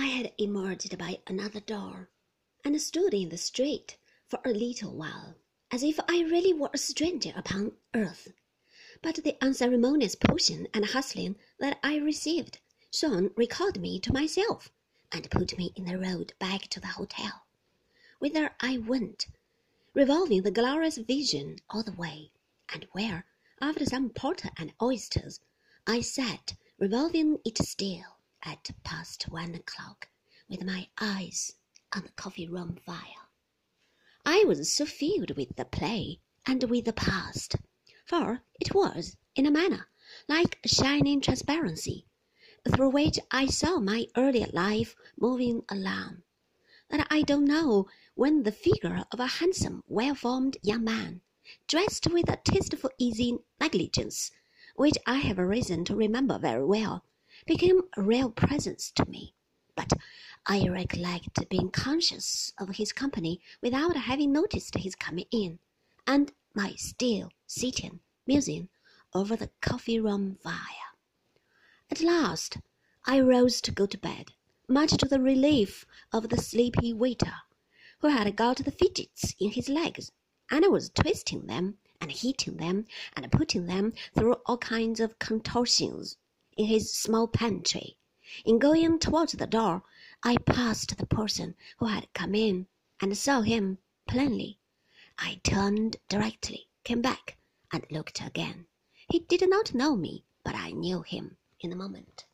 I had emerged by another door, and stood in the street for a little while, as if I really were a stranger upon earth. But the unceremonious pushing and hustling that I received soon recalled me to myself, and put me in the road back to the hotel, whither I went, revolving the glorious vision all the way, and where, after some porter and oysters, I sat revolving it still at past one o'clock, with my eyes on the coffee room fire. I was so filled with the play and with the past, for it was, in a manner, like a shining transparency, through which I saw my earlier life moving along, that I don't know when the figure of a handsome, well formed young man, dressed with a tasteful easy negligence, which I have reason to remember very well, became a real presence to me. But I recollect being conscious of his company without having noticed his coming in, and my still sitting musing over the coffee room fire. At last I rose to go to bed, much to the relief of the sleepy waiter, who had got the fidgets in his legs, and was twisting them and hitting them and putting them through all kinds of contortions in his small pantry. In going towards the door, I passed the person who had come in, and saw him plainly. I turned directly, came back, and looked again. He did not know me, but I knew him in a moment.